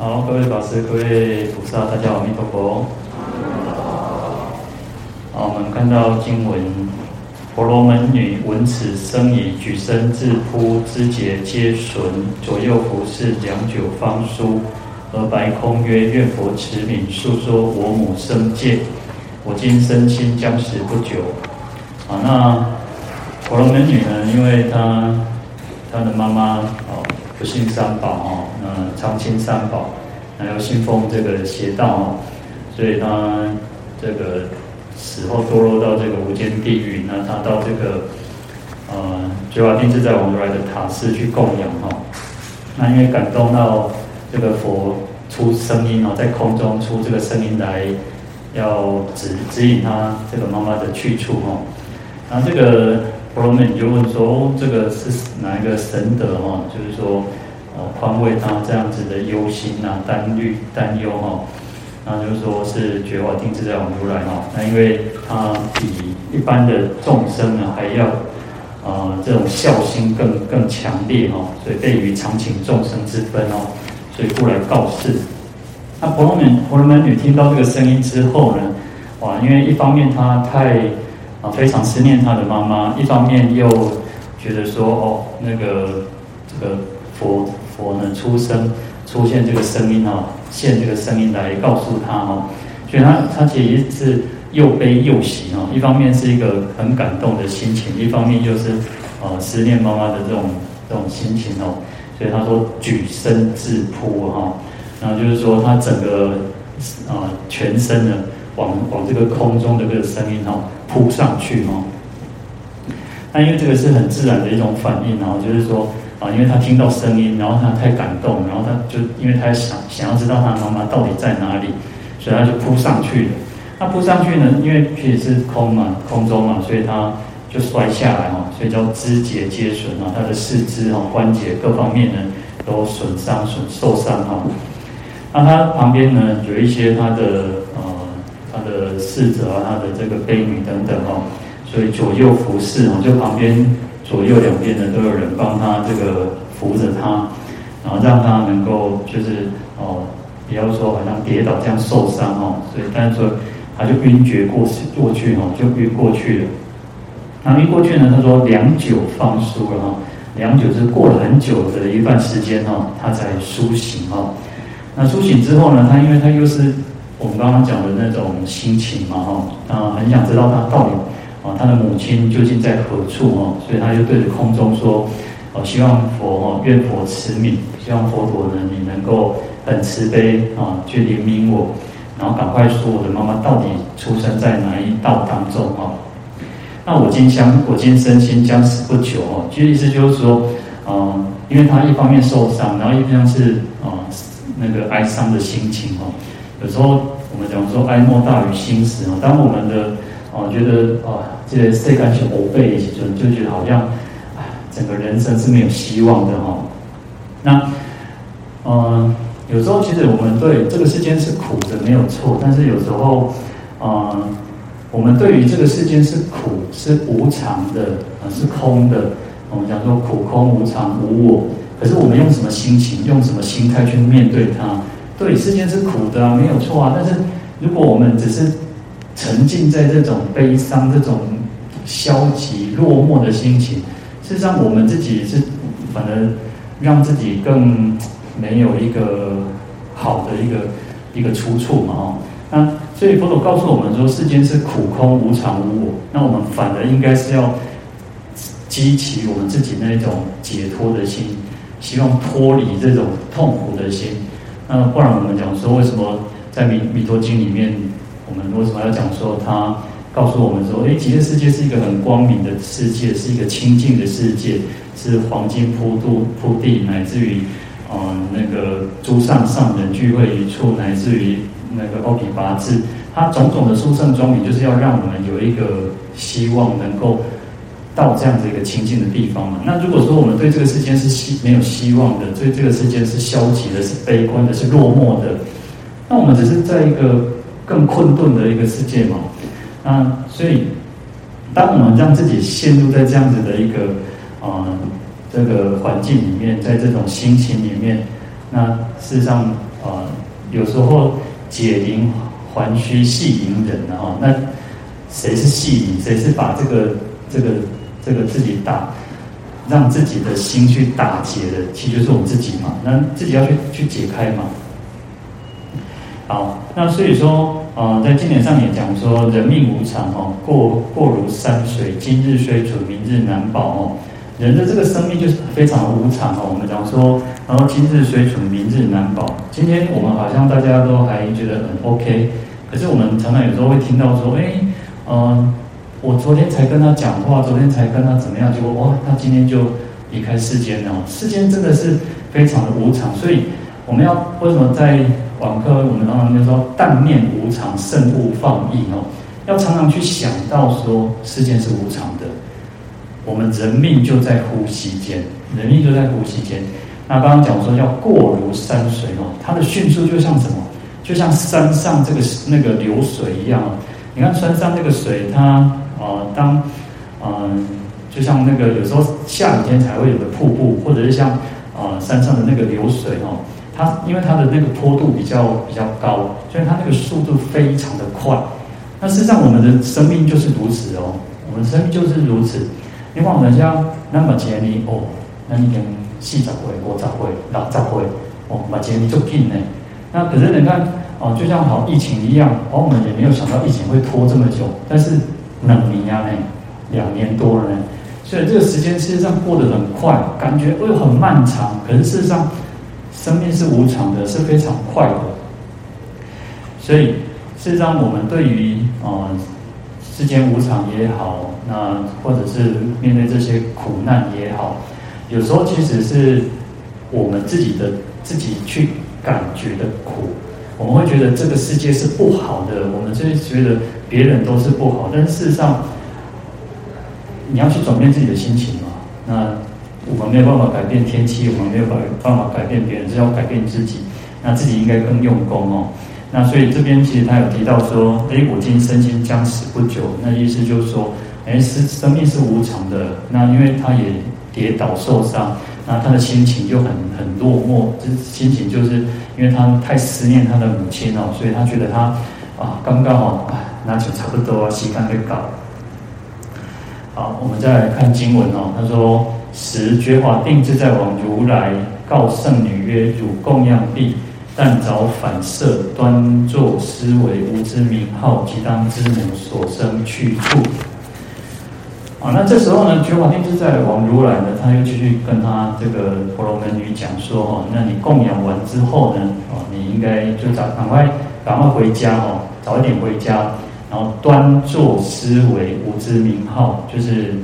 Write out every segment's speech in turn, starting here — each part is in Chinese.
好，各位法师、各位菩萨，大家好，阿弥陀佛。好，我们看到经文，婆罗门女闻此声已，举身自扑，肢节皆损，左右服侍，良久方舒，而白空曰：“愿佛慈悯，诉说我母生戒。我今身亲将死不久。”啊，那婆罗门女呢？因为她她的妈妈哦。不信三宝哦，那常亲三宝，还有信奉这个邪道哦，所以他这个死后堕落到这个无间地狱。那他到这个呃觉华定自在王如来的塔寺去供养哈。那因为感动到这个佛出声音哦，在空中出这个声音来，要指指引他这个妈妈的去处哦。那这个。婆罗门就问说：“哦这个是哪一个神德哈？就是说，哦，宽慰他这样子的忧心呐、担虑、担忧哈。那就是说是觉华定自在王如来哈。那因为他比一般的众生呢还要，呃，这种孝心更更强烈哈，所以备于常情众生之分哦，所以故来告示。那婆罗门婆罗门女听到这个声音之后呢，哇，因为一方面她太。啊，非常思念她的妈妈，一方面又觉得说，哦，那个这个佛佛呢出生出现这个声音哈，现这个声音来告诉他哈，所以他他其实是又悲又喜哈，一方面是一个很感动的心情，一方面又是呃思念妈妈的这种这种心情哦，所以他说举身自扑哈，然后就是说他整个啊全身呢往往这个空中的这个声音哈。扑上去哦，那因为这个是很自然的一种反应，然后就是说啊，因为他听到声音，然后他太感动，然后他就因为他想想要知道他妈妈到底在哪里，所以他就扑上去了。那扑上去呢，因为其实是空嘛，空中嘛，所以他就摔下来哈，所以叫肢节皆损啊，他的四肢哈、关节各方面呢都损伤、损受伤哈。那他旁边呢有一些他的呃。他的侍者啊，他的这个婢女等等哈，所以左右服侍哈，就旁边左右两边呢都有人帮他这个扶着他，然后让他能够就是哦，不要说好像跌倒这样受伤哦，所以但是说他就晕厥过过去哈，就晕过去了。那晕过去呢，他说良久方舒了哈，良久是过了很久的一段时间哈，他才苏醒哈。那苏醒之后呢，他因为他又是。我们刚刚讲的那种心情嘛，哈，啊，很想知道他到底他的母亲究竟在何处哦，所以他就对着空中说，哦，希望佛哦，愿佛慈悯，希望佛陀呢，你能够很慈悲啊，去怜悯我，然后赶快说我的妈妈到底出生在哪一道当中啊？那我今将我今身亲将死不久哦，其实意思就是说，嗯，因为他一方面受伤，然后一方面是啊，那个哀伤的心情哦。有时候我们讲说哀莫大于心死啊，当我们的啊觉得啊这些世间是无悲的时候，就觉得好像整个人生是没有希望的哈。那嗯，有时候其实我们对这个世间是苦的没有错，但是有时候嗯，我们对于这个世间是苦是无常的啊是空的，我们讲说苦空无常无我，可是我们用什么心情，用什么心态去面对它？对，世间是苦的啊，没有错啊。但是，如果我们只是沉浸在这种悲伤、这种消极、落寞的心情，事实上，我们自己是反而让自己更没有一个好的一个一个出处嘛。哦，那所以佛陀告诉我们说，世间是苦空无常无我。那我们反而应该是要激起我们自己那种解脱的心，希望脱离这种痛苦的心。那不然我们讲说，为什么在弥弥陀经里面，我们为什么要讲说他告诉我们说，哎，极乐世界是一个很光明的世界，是一个清净的世界，是黄金铺度铺地，乃至于，嗯、呃，那个诸上上人聚会一处，乃至于那个欧毗跋致，它种种的殊胜庄严，就是要让我们有一个希望能够。到这样子一个清净的地方嘛？那如果说我们对这个世间是希没有希望的，对这个世间是消极的、是悲观的、是落寞的，那我们只是在一个更困顿的一个世界嘛？那，所以当我们让自己陷入在这样子的一个啊、呃、这个环境里面，在这种心情里面那事实上啊、有时候解铃还须系铃人啊，那谁是系铃？谁是把这个这个这个自己打，让自己的心去打结的？其实就是我们自己嘛。那自己要去去解开嘛。好，那所以说，啊，在经典上也讲说，人命无常哦，过过如山水，今日虽存，明日难保哦。人的这个生命就是非常的无常哦。我们讲说，然后今日虽存，明日难保。今天我们好像大家都还觉得很 OK，可是我们常常有时候会听到说，哎，嗯、我昨天才跟他讲话，昨天才跟他怎么样，结果哇，他今天就离开世间了。世间真的是非常的无常，所以我们要为什么在网课，我们常常就说“但念无常，慎勿放逸”哦，要常常去想到说，世间是无常的。我们人命就在呼吸间，人命就在呼吸间。那刚刚讲说要过如山水哦，它的迅速就像什么？就像山上这个那个流水一样。你看山上那个水，它呃，当嗯、就像那个有时候下雨天才会有的瀑布，或者是像呃山上的那个流水哦。它因为它的那个坡度比较比较高，所以它那个速度非常的快。那事实上，我们的生命就是如此哦，我们生命就是如此。你看，人家那么杰尼哦，那你跟四十岁、五十岁、六十岁哦，把杰尼就近呢。那可是你看哦，就像好疫情一样，哦，我们也没有想到疫情会拖这么久，但是两年啊呢，两年多了呢。所以这个时间事实上过得很快，感觉又很漫长，可是事实上。生命是无常的，是非常快的，所以事实上，我们对于呃世间无常也好，那或者是面对这些苦难也好，有时候其实是我们自己的自己去感觉的苦，我们会觉得这个世界是不好的，我们就会觉得别人都是不好，但是事实上，你要去转变自己的心情嘛，那。我们没有办法改变天气，我们没有办办法改变别人，是要改变自己。那自己应该更用功哦。那所以这边其实他有提到说，哎，我今身心将死不久。那意思就是说，哎，是生命是无常的。那因为他也跌倒受伤，那他的心情就很很落寞，这心情就是因为他太思念他的母亲哦，所以他觉得他啊，刚刚好，那就差不多膝盖在搞。好，我们再来看经文哦。他说。时觉华定自在王如来告圣女曰：“汝供养毕，但早反舍，端坐思维，吾之名号，即当知母所生去处。”啊，那这时候呢，觉华定自在王如来呢，他又继续跟他这个婆罗门女讲说：“哦，那你供养完之后呢，哦，你应该就早赶快赶快回家哦，早一点回家，然后端坐思维，吾之名号，就是。”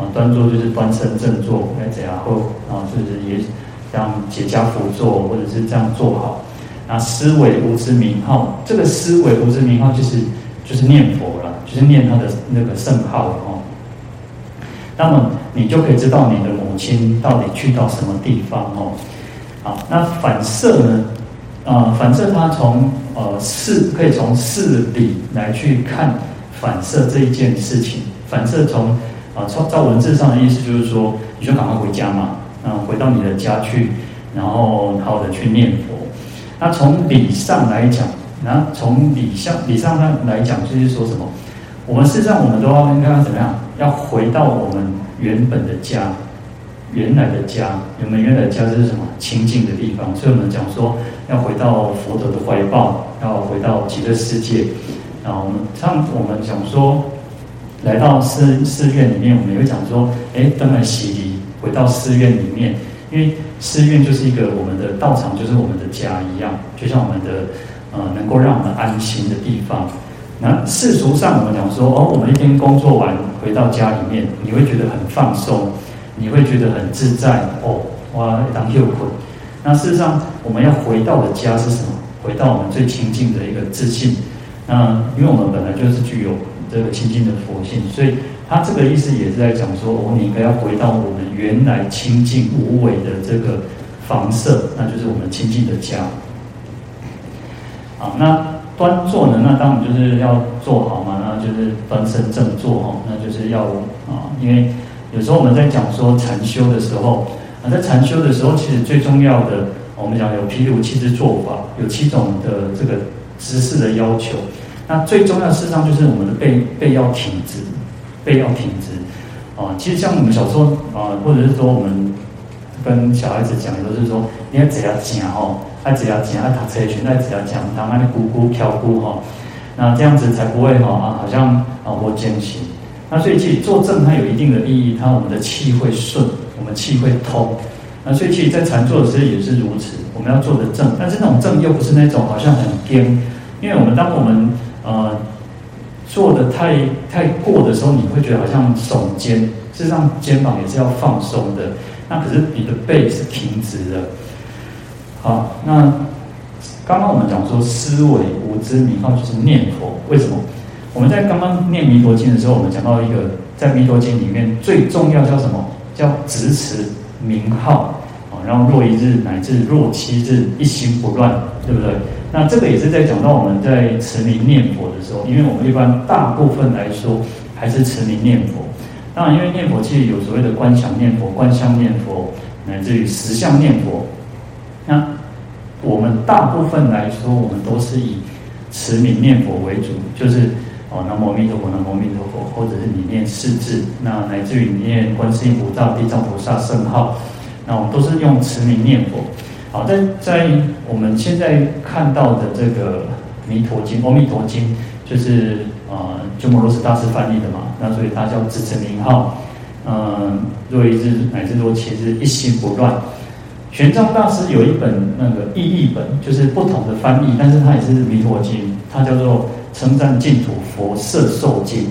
啊，端坐就是端身正坐，来这样后啊，就是也这样结跏趺坐，或者是这样坐好。那思维无知名号，这个思维无知名号就是就是念佛了，就是念他的那个圣号了哦。那么你就可以知道你的母亲到底去到什么地方哦。好，那反射呢？啊，反射它从呃事可以从事理来去看反射这一件事情，反射从。啊，照照文字上的意思就是说，你就赶快回家嘛，嗯，回到你的家去，然后好好的去念佛。那从理上来讲，那从理上理上来讲，就是说什么？我们事实上我们都要应该要怎么样？要回到我们原本的家，原来的家。我们原来的家是什么？清净的地方。所以我们讲说，要回到佛陀的怀抱，要回到极乐世界。然后我们像我们讲说。来到寺寺院里面，我们也会讲说，哎，登来洗礼，回到寺院里面，因为寺院就是一个我们的道场，就是我们的家一样，就像我们的呃，能够让我们安心的地方。那世俗上，我们讲说，哦，我们一天工作完回到家里面，你会觉得很放松，你会觉得很自在，哦，哇，当又困。那事实上，我们要回到的家是什么？回到我们最亲近的一个自信。那因为我们本来就是具有。这个清净的佛性，所以他这个意思也是在讲说，我们应该要回到我们原来清净无为的这个房舍，那就是我们清净的家。好，那端坐呢？那当然就是要坐好嘛，那就是端身正坐哦，那就是要啊，因为有时候我们在讲说禅修的时候啊，在禅修的时候，其实最重要的我们讲有毗卢七支做法，有七种的这个姿势的要求。那最重要的事实上就是我们的背背要挺直，背要挺直。啊，其实像我们小时候啊，或者是说我们跟小孩子讲，都是说你要怎样讲哦，爱怎样讲，爱打车拳，爱怎样讲，他妈的咕咕飘咕哈。那这样子才不会哈啊，好像啊我艰辛。那所以其实坐正它有一定的意义，它我们的气会顺，我们气会通。那所以其实，在禅坐的时候也是如此，我们要坐得正，但是那种正又不是那种好像很颠，因为我们当我们呃。做的太太过的时候，你会觉得好像耸肩，事实上肩膀也是要放松的。那可是你的背是挺直的。好，那刚刚我们讲说思维无知名号就是念佛，为什么？我们在刚刚念弥陀经的时候，我们讲到一个在弥陀经里面最重要叫什么？叫执持名号。然后若一日乃至若七日，一心不乱，对不对？那这个也是在讲到我们在持名念佛的时候，因为我们一般大部分来说还是持名念佛。当然，因为念佛其实有所谓的观想念佛、观相念佛，乃至于实相念佛。那我们大部分来说，我们都是以持名念佛为主，就是哦，南无阿弥陀佛，南无阿弥陀佛，或者是你念四字，那乃至于你念观世音菩萨、地藏菩萨圣号。那我们都是用持名念佛。好，在在我们现在看到的这个《弥陀经》，《阿弥陀经》就是啊，鸠摩罗什大师翻译的嘛。那所以它叫执持名号。嗯，若一日乃至若七日，一心不乱。玄奘大师有一本那个译译本，就是不同的翻译，但是它也是《弥陀经》，它叫做《称赞净土佛摄受经》。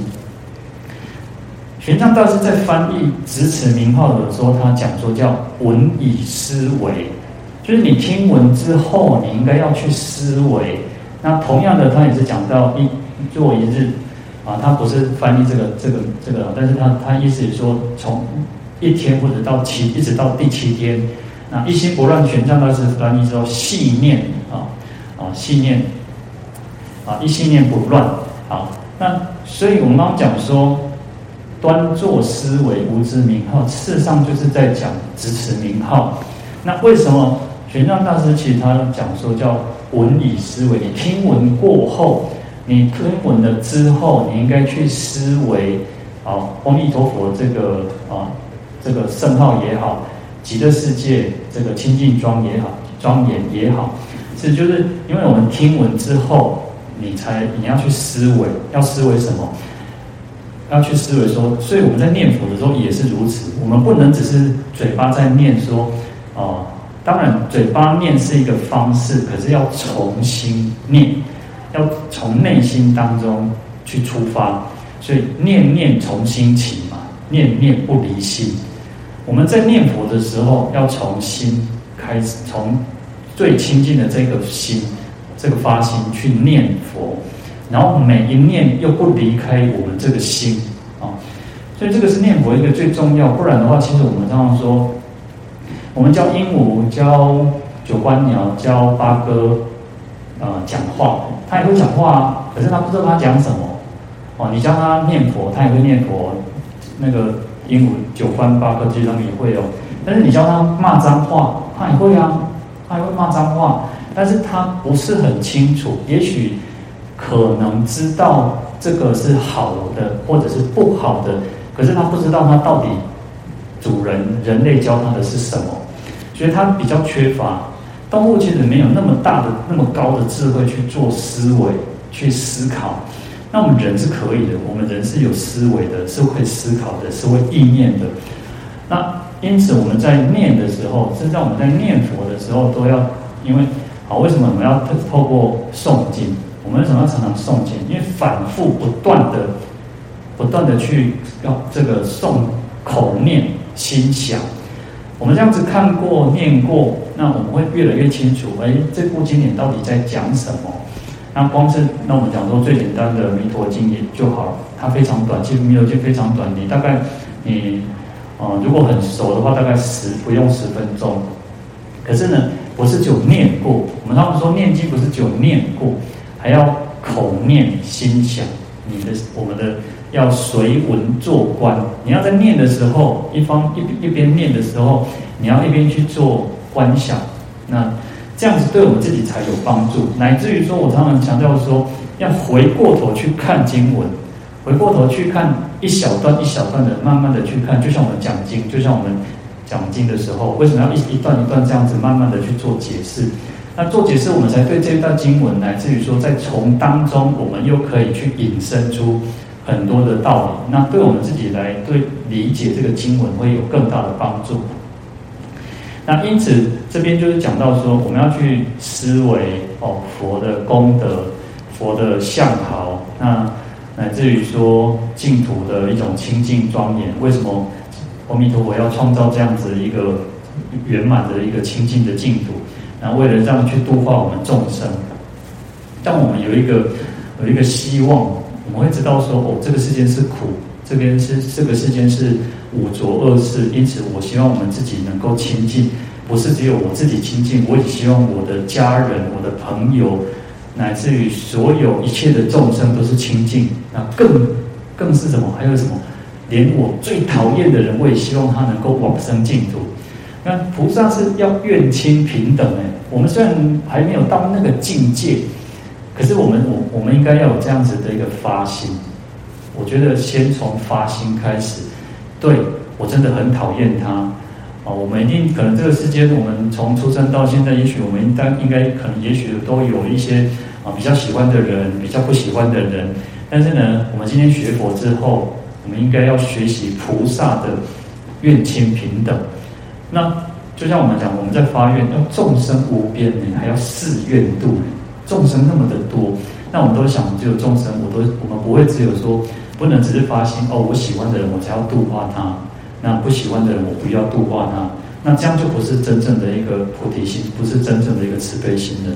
玄奘大师在翻译执持名号的时候，他讲说叫闻以思维，就是你听闻之后，你应该要去思维。那同样的，他也是讲到一做一日啊，他不是翻译这个这个这个，但是他他意思是说，从一天或者到七，一直到第七天，那一心不乱。玄奘大师翻译之后，细念啊啊细念啊一心念不乱。好，那所以我们刚刚讲说。端坐思维无知名号，事实上就是在讲执持名号。那为什么玄奘大师其实他讲说叫闻以思维？你听闻过后，你听闻了之后，你应该去思维啊，阿弥陀佛这个啊，这个圣号也好，极乐世界这个清净庄也好，庄严也好，是就是因为我们听闻之后，你才你要去思维，要思维什么？要去思维说，所以我们在念佛的时候也是如此。我们不能只是嘴巴在念说，哦、当然嘴巴念是一个方式，可是要从心念，要从内心当中去出发。所以念念从心起嘛，念念不离心。我们在念佛的时候，要从心开始，从最亲近的这个心，这个发心去念佛。然后每一念又不离开我们这个心啊，所以这个是念佛一个最重要。不然的话，其实我们常常说，我们教鹦鹉、教九官鸟、教八哥、呃、讲话，他也会讲话啊，可是他不知道他讲什么哦。你教他念佛，他也会念佛。那个鹦鹉、九官、八哥其实他们也会哦。但是你教他骂脏话，他也会啊，他也会骂脏话，但是他不是很清楚，也许。可能知道这个是好的，或者是不好的，可是他不知道他到底主人人类教他的是什么，所以他比较缺乏。动物其实没有那么大的、那么高的智慧去做思维、去思考。那我们人是可以的，我们人是有思维的，是会思考的，是会意念的。那因此我们在念的时候，甚至在我们在念佛的时候，都要因为好，为什么我们要透过诵经？我们为什么要常常诵经？因为反复不断的、不断的去要这个诵口念心想。我们这样子看过、念过，那我们会越来越清楚。哎，这部经典到底在讲什么？那光是那我们讲说最简单的《弥陀经》也就好了，它非常短，其实《弥陀经》非常短，你大概你、呃，如果很熟的话，大概十不用十分钟。可是呢，不是只有念过。我们他们说念经不是只有念过。还要口念心想，你的我们的要随文做观。你要在念的时候，一方一一边念的时候，你要一边去做观想，那这样子对我们自己才有帮助，乃至于说我常常强调说，要回过头去看经文，回过头去看一小段一小段的，慢慢的去看，就像我们讲经，就像我们讲经的时候，为什么要一一段一段这样子慢慢的去做解释？那做解释，我们才对这一段经文，来至于说，在从当中，我们又可以去引申出很多的道理。那对我们自己来对理解这个经文，会有更大的帮助。那因此，这边就是讲到说，我们要去思维哦，佛的功德，佛的相好，那乃至于说净土的一种清净庄严。为什么阿弥陀佛要创造这样子一个圆满的一个清净的净土？那为了这样去度化我们众生，当我们有一个有一个希望，我们会知道说，哦，这个世间是苦，这边是这个世间是五浊恶世，因此我希望我们自己能够清净，不是只有我自己清净，我也希望我的家人、我的朋友，乃至于所有一切的众生都是清净。那更更是什么？还有什么？连我最讨厌的人，我也希望他能够往生净土。那菩萨是要愿亲平等哎，我们虽然还没有到那个境界，可是我们我我们应该要有这样子的一个发心。我觉得先从发心开始，对，我真的很讨厌他啊！我们一定可能这个世间，我们从出生到现在，也许我们应该应该可能也许都有一些啊比较喜欢的人，比较不喜欢的人。但是呢，我们今天学佛之后，我们应该要学习菩萨的愿亲平等。那就像我们讲，我们在发愿，要众生无边呢，还要誓愿度众生那么的多，那我们都想，只有众生，我都我们不会只有说，不能只是发心哦，我喜欢的人我才要度化他，那不喜欢的人我不要度化他，那这样就不是真正的一个菩提心，不是真正的一个慈悲心的。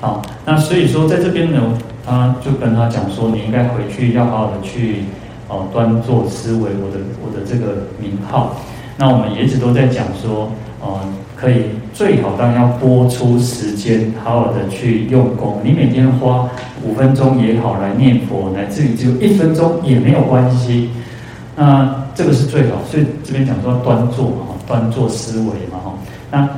好，那所以说在这边呢，他就跟他讲说，你应该回去要好好的去哦端坐思维我的我的这个名号。那我们也一直都在讲说，呃，可以最好当然要拨出时间，好好的去用功。你每天花五分钟也好来念佛，乃至于只有一分钟也没有关系。那这个是最好，所以这边讲说端坐嘛，端坐思维嘛，哈。那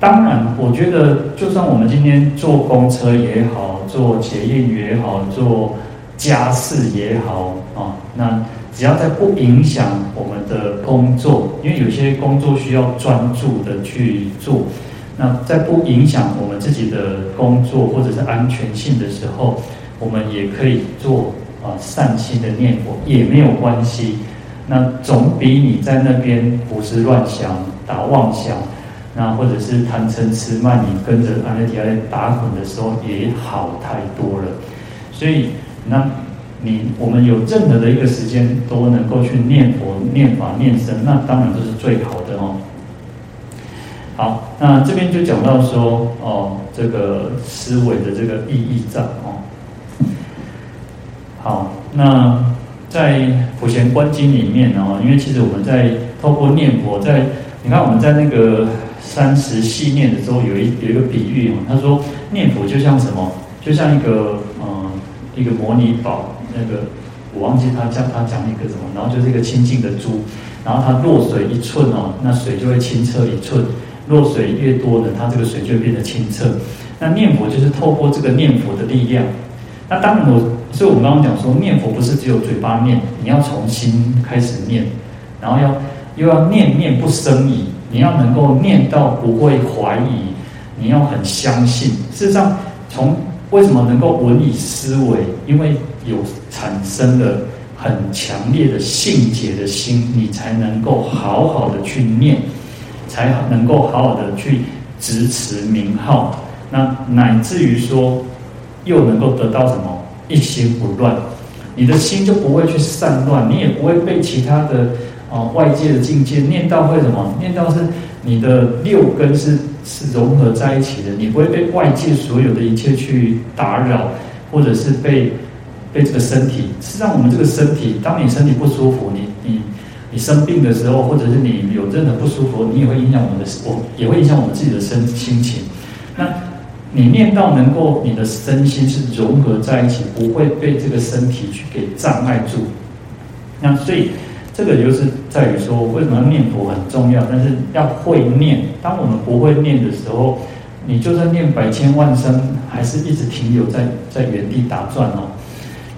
当然，我觉得就算我们今天坐公车也好，坐捷运也好，坐家事也好，啊，那。只要在不影响我们的工作，因为有些工作需要专注的去做，那在不影响我们自己的工作或者是安全性的时候，我们也可以做啊善心的念佛也没有关系。那总比你在那边胡思乱想、打妄想，那或者是贪嗔痴慢，你跟着阿赖耶打滚的时候也好太多了。所以那。你我们有任何的一个时间都能够去念佛、念法、念僧，那当然都是最好的哦。好，那这边就讲到说哦，这个思维的这个意义在哦。好，那在《普贤观经》里面哦，因为其实我们在透过念佛，在你看我们在那个三时系念的时候，有一有一个比喻哦，他说念佛就像什么？就像一个嗯、呃，一个摩尼宝。那个我忘记他讲他讲一个什么，然后就是一个清净的珠，然后它落水一寸哦，那水就会清澈一寸，落水越多呢，它这个水就会变得清澈。那念佛就是透过这个念佛的力量。那当然我，所以我们刚刚讲说，念佛不是只有嘴巴念，你要从心开始念，然后要又要念念不生疑，你要能够念到不会怀疑，你要很相信。事实上，从为什么能够文以思维？因为有产生了很强烈的信解的心，你才能够好好的去念，才能够好好的去执持名号，那乃至于说，又能够得到什么一心不乱，你的心就不会去散乱，你也不会被其他的啊外界的境界念到会什么？念到是你的六根是是融合在一起的，你不会被外界所有的一切去打扰，或者是被。被这个身体，实际上我们这个身体，当你身体不舒服，你你你生病的时候，或者是你有任何不舒服，你也会影响我们的，我也会影响我们自己的身心情。那你念到能够你的身心是融合在一起，不会被这个身体去给障碍住。那所以这个就是在于说，为什么念佛很重要？但是要会念。当我们不会念的时候，你就算念百千万声，还是一直停留在在原地打转哦。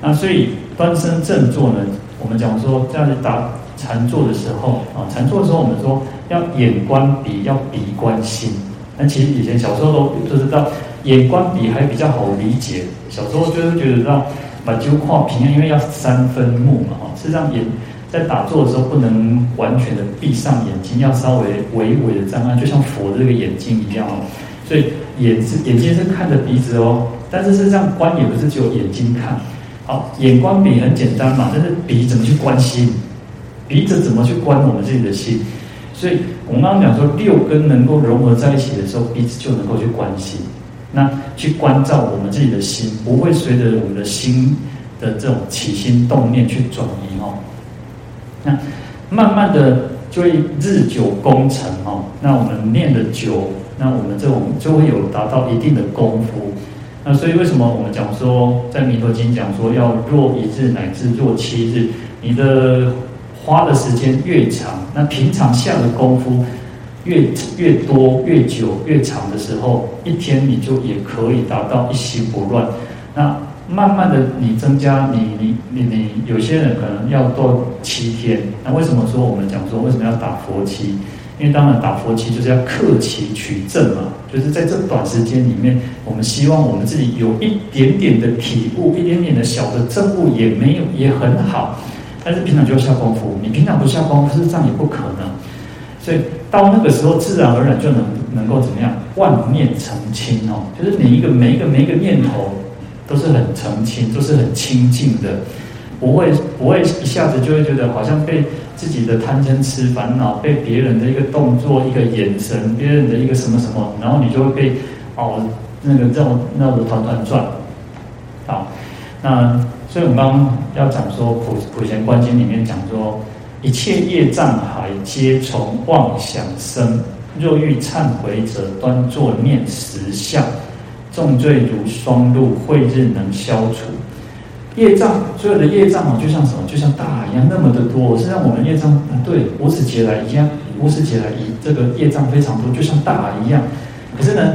那所以端身正坐呢，我们讲说这样子打禅坐的时候啊，禅坐的时候我们说要眼观鼻，要鼻观心。那其实以前小时候都都知道，眼观鼻还比较好理解。小时候就是觉得让把酒跨平，因为要三分目嘛哈。实际上眼在打坐的时候不能完全的闭上眼睛，要稍微微微的张开，就像佛的这个眼睛一样哦。所以眼是眼睛是看着鼻子哦，但是实上观也不是只有眼睛看。好，眼观鼻很简单嘛，但是鼻怎么去观心？鼻子怎么去观我们自己的心？所以我们刚刚讲说，六根能够融合在一起的时候，鼻子就能够去观心，那去关照我们自己的心，不会随着我们的心的这种起心动念去转移哦。那慢慢的就会日久功成哦。那我们念的久，那我们这种就会有达到一定的功夫。那所以为什么我们讲说，在弥陀经讲说，要若一日乃至若七日，你的。花的时间越长，那平常下的功夫越越多、越久、越长的时候，一天你就也可以达到一心不乱。那慢慢的，你增加你你你你，有些人可能要做七天。那为什么说我们讲说为什么要打佛七？因为当然打佛七就是要克其取证嘛，就是在这短时间里面，我们希望我们自己有一点点的体悟，一点点的小的证悟也没有也很好。但是平常就要下功夫，你平常不下功夫，是这样也不可能。所以到那个时候，自然而然就能能够怎么样？万念澄清哦，就是你一个每一个每一个念头都是很澄清，都是很清净的，不会不会一下子就会觉得好像被自己的贪嗔痴烦恼，被别人的一个动作、一个眼神、别人的一个什么什么，然后你就会被哦那个绕绕着团团转。好，那。所以我们刚刚要讲说《普普贤观经》里面讲说，一切业障海皆从妄想生。若欲忏悔者，端坐念实相，重罪如霜露，慧日能消除。业障，所有的业障哦，就像什么？就像大海一样，那么的多。实际上，我们业障，对，无始劫来一样，无始劫来一这个业障非常多，就像大海一样。可是呢？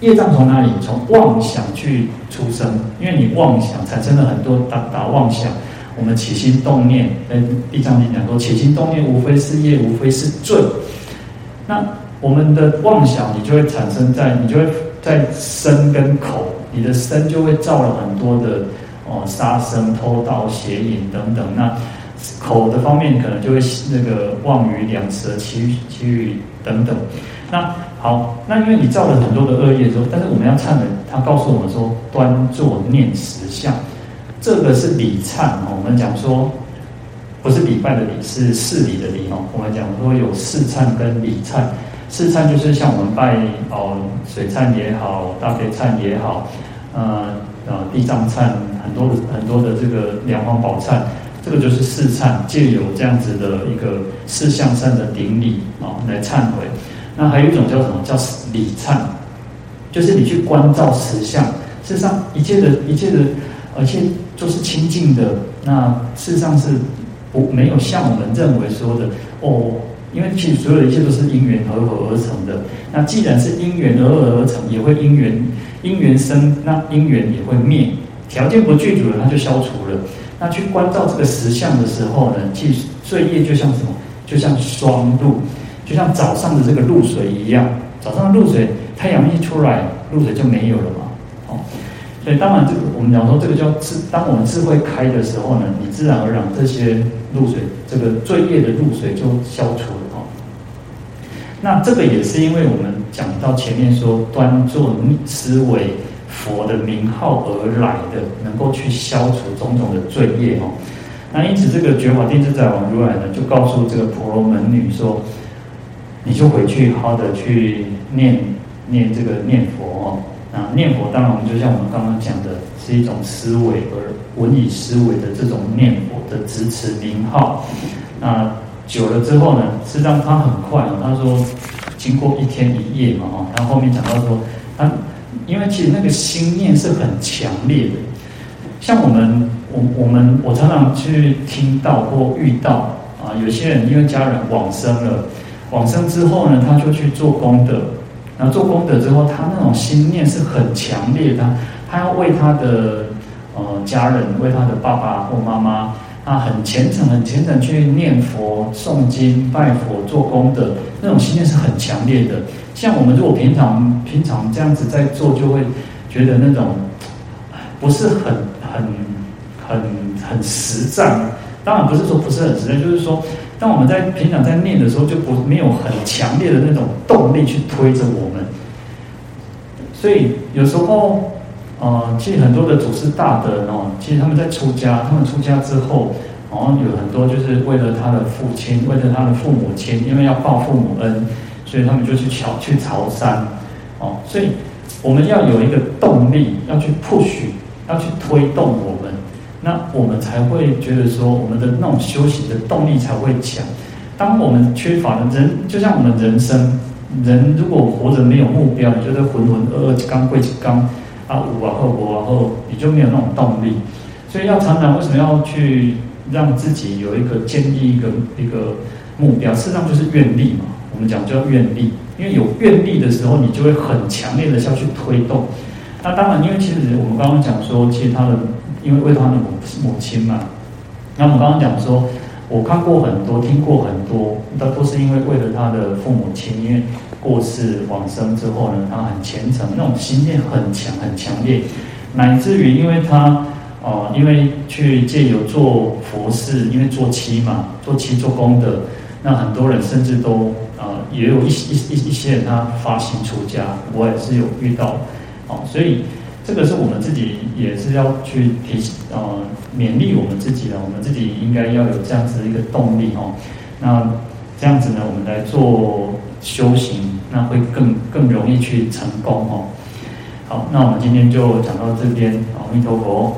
业障从哪里？从妄想去出生，因为你妄想产生了很多打打妄想。我们起心动念，跟《地藏经》讲说，起心动念无非是业，无非是罪。那我们的妄想，你就会产生在，你就会在身跟口，你的身就会造了很多的哦，杀生、偷盗、邪淫等等。那口的方面，可能就会那个妄语、两舌、綺语、綺语等等。那好，那因为你造了很多的恶业之后，但是我们要忏悔，他告诉我们说，端坐念实相，这个是礼忏哦。我们讲说，不是礼拜的礼，是事礼的礼哦。我们讲说有事忏跟礼忏，事忏就是像我们拜哦水忏也好，大悲忏也好，呃呃地藏忏很多很多的这个两方宝忏，这个就是四忏，借由这样子的一个事项上的顶礼啊来忏悔。那还有一种叫什么？叫礼忏，就是你去观照实相。事实上，一切的一切的，而且都是清净的。那事实上是不没有像我们认为说的哦，因为其实所有的一切都是因缘和合而成的。那既然是因缘而合而成，也会因缘因缘生，那因缘也会灭。条件不具足了，它就消除了。那去观照这个实相的时候呢，其实罪业就像什么？就像霜露。就像早上的这个露水一样，早上的露水，太阳一出来，露水就没有了嘛。哦，所以当然这个我们讲说这个叫智，当我们智慧开的时候呢，你自然而然这些露水，这个罪业的露水就消除了。那这个也是因为我们讲到前面说端坐思维佛的名号而来的，能够去消除种种的罪业哦。那因此这个觉法定自在王如来呢，就告诉这个婆罗门女说。你就回去好好的去念念这个念佛哦。那念佛当然我们就像我们刚刚讲的，是一种思维而闻以思维的这种念佛的执持名号。那久了之后呢，实际上他很快，他说经过一天一夜嘛哈，他后面讲到说，他因为其实那个心念是很强烈的，像我们我我们我常常去听到或遇到。啊，有些人因为家人往生了，往生之后呢，他就去做功德，然后做功德之后，他那种心念是很强烈的，他要为他的呃家人，为他的爸爸或妈妈，他很虔诚、很虔诚去念佛、诵经、拜佛、做功德，那种心念是很强烈的。像我们如果平常平常这样子在做，就会觉得那种不是很很很很实在。当然不是说不是很实在，就是说，当我们在平常在念的时候，就不没有很强烈的那种动力去推着我们。所以有时候，呃，其实很多的祖师大德哦，其实他们在出家，他们出家之后，哦，有很多就是为了他的父亲，为了他的父母亲，因为要报父母恩。所以他们就去朝去朝山，哦，所以我们要有一个动力，要去 push，要去推动我们，那我们才会觉得说，我们的那种修行的动力才会强。当我们缺乏了人，就像我们人生，人如果活着没有目标，你就是浑浑噩噩，刚贵刚啊，五啊后五啊后，你就没有那种动力。所以要常常为什么要去让自己有一个建立一个一个目标？事实上就是愿力嘛。我们讲叫愿力，因为有愿力的时候，你就会很强烈的下去推动。那当然，因为其实我们刚刚讲说，其实他的因为为他的母母亲嘛。那我们刚刚讲说，我看过很多，听过很多，那都是因为为了他的父母亲，因为过世往生之后呢，他很虔诚，那种心念很强很强烈，乃至于因为他哦、呃，因为去借由做佛事，因为做七嘛，做七做功德，那很多人甚至都。啊，也有一一一一些人他发心出家，我也是有遇到，哦，所以这个是我们自己也是要去提，呃，勉励我们自己的，我们自己应该要有这样子一个动力哦。那这样子呢，我们来做修行，那会更更容易去成功哦。好，那我们今天就讲到这边，阿弥陀佛。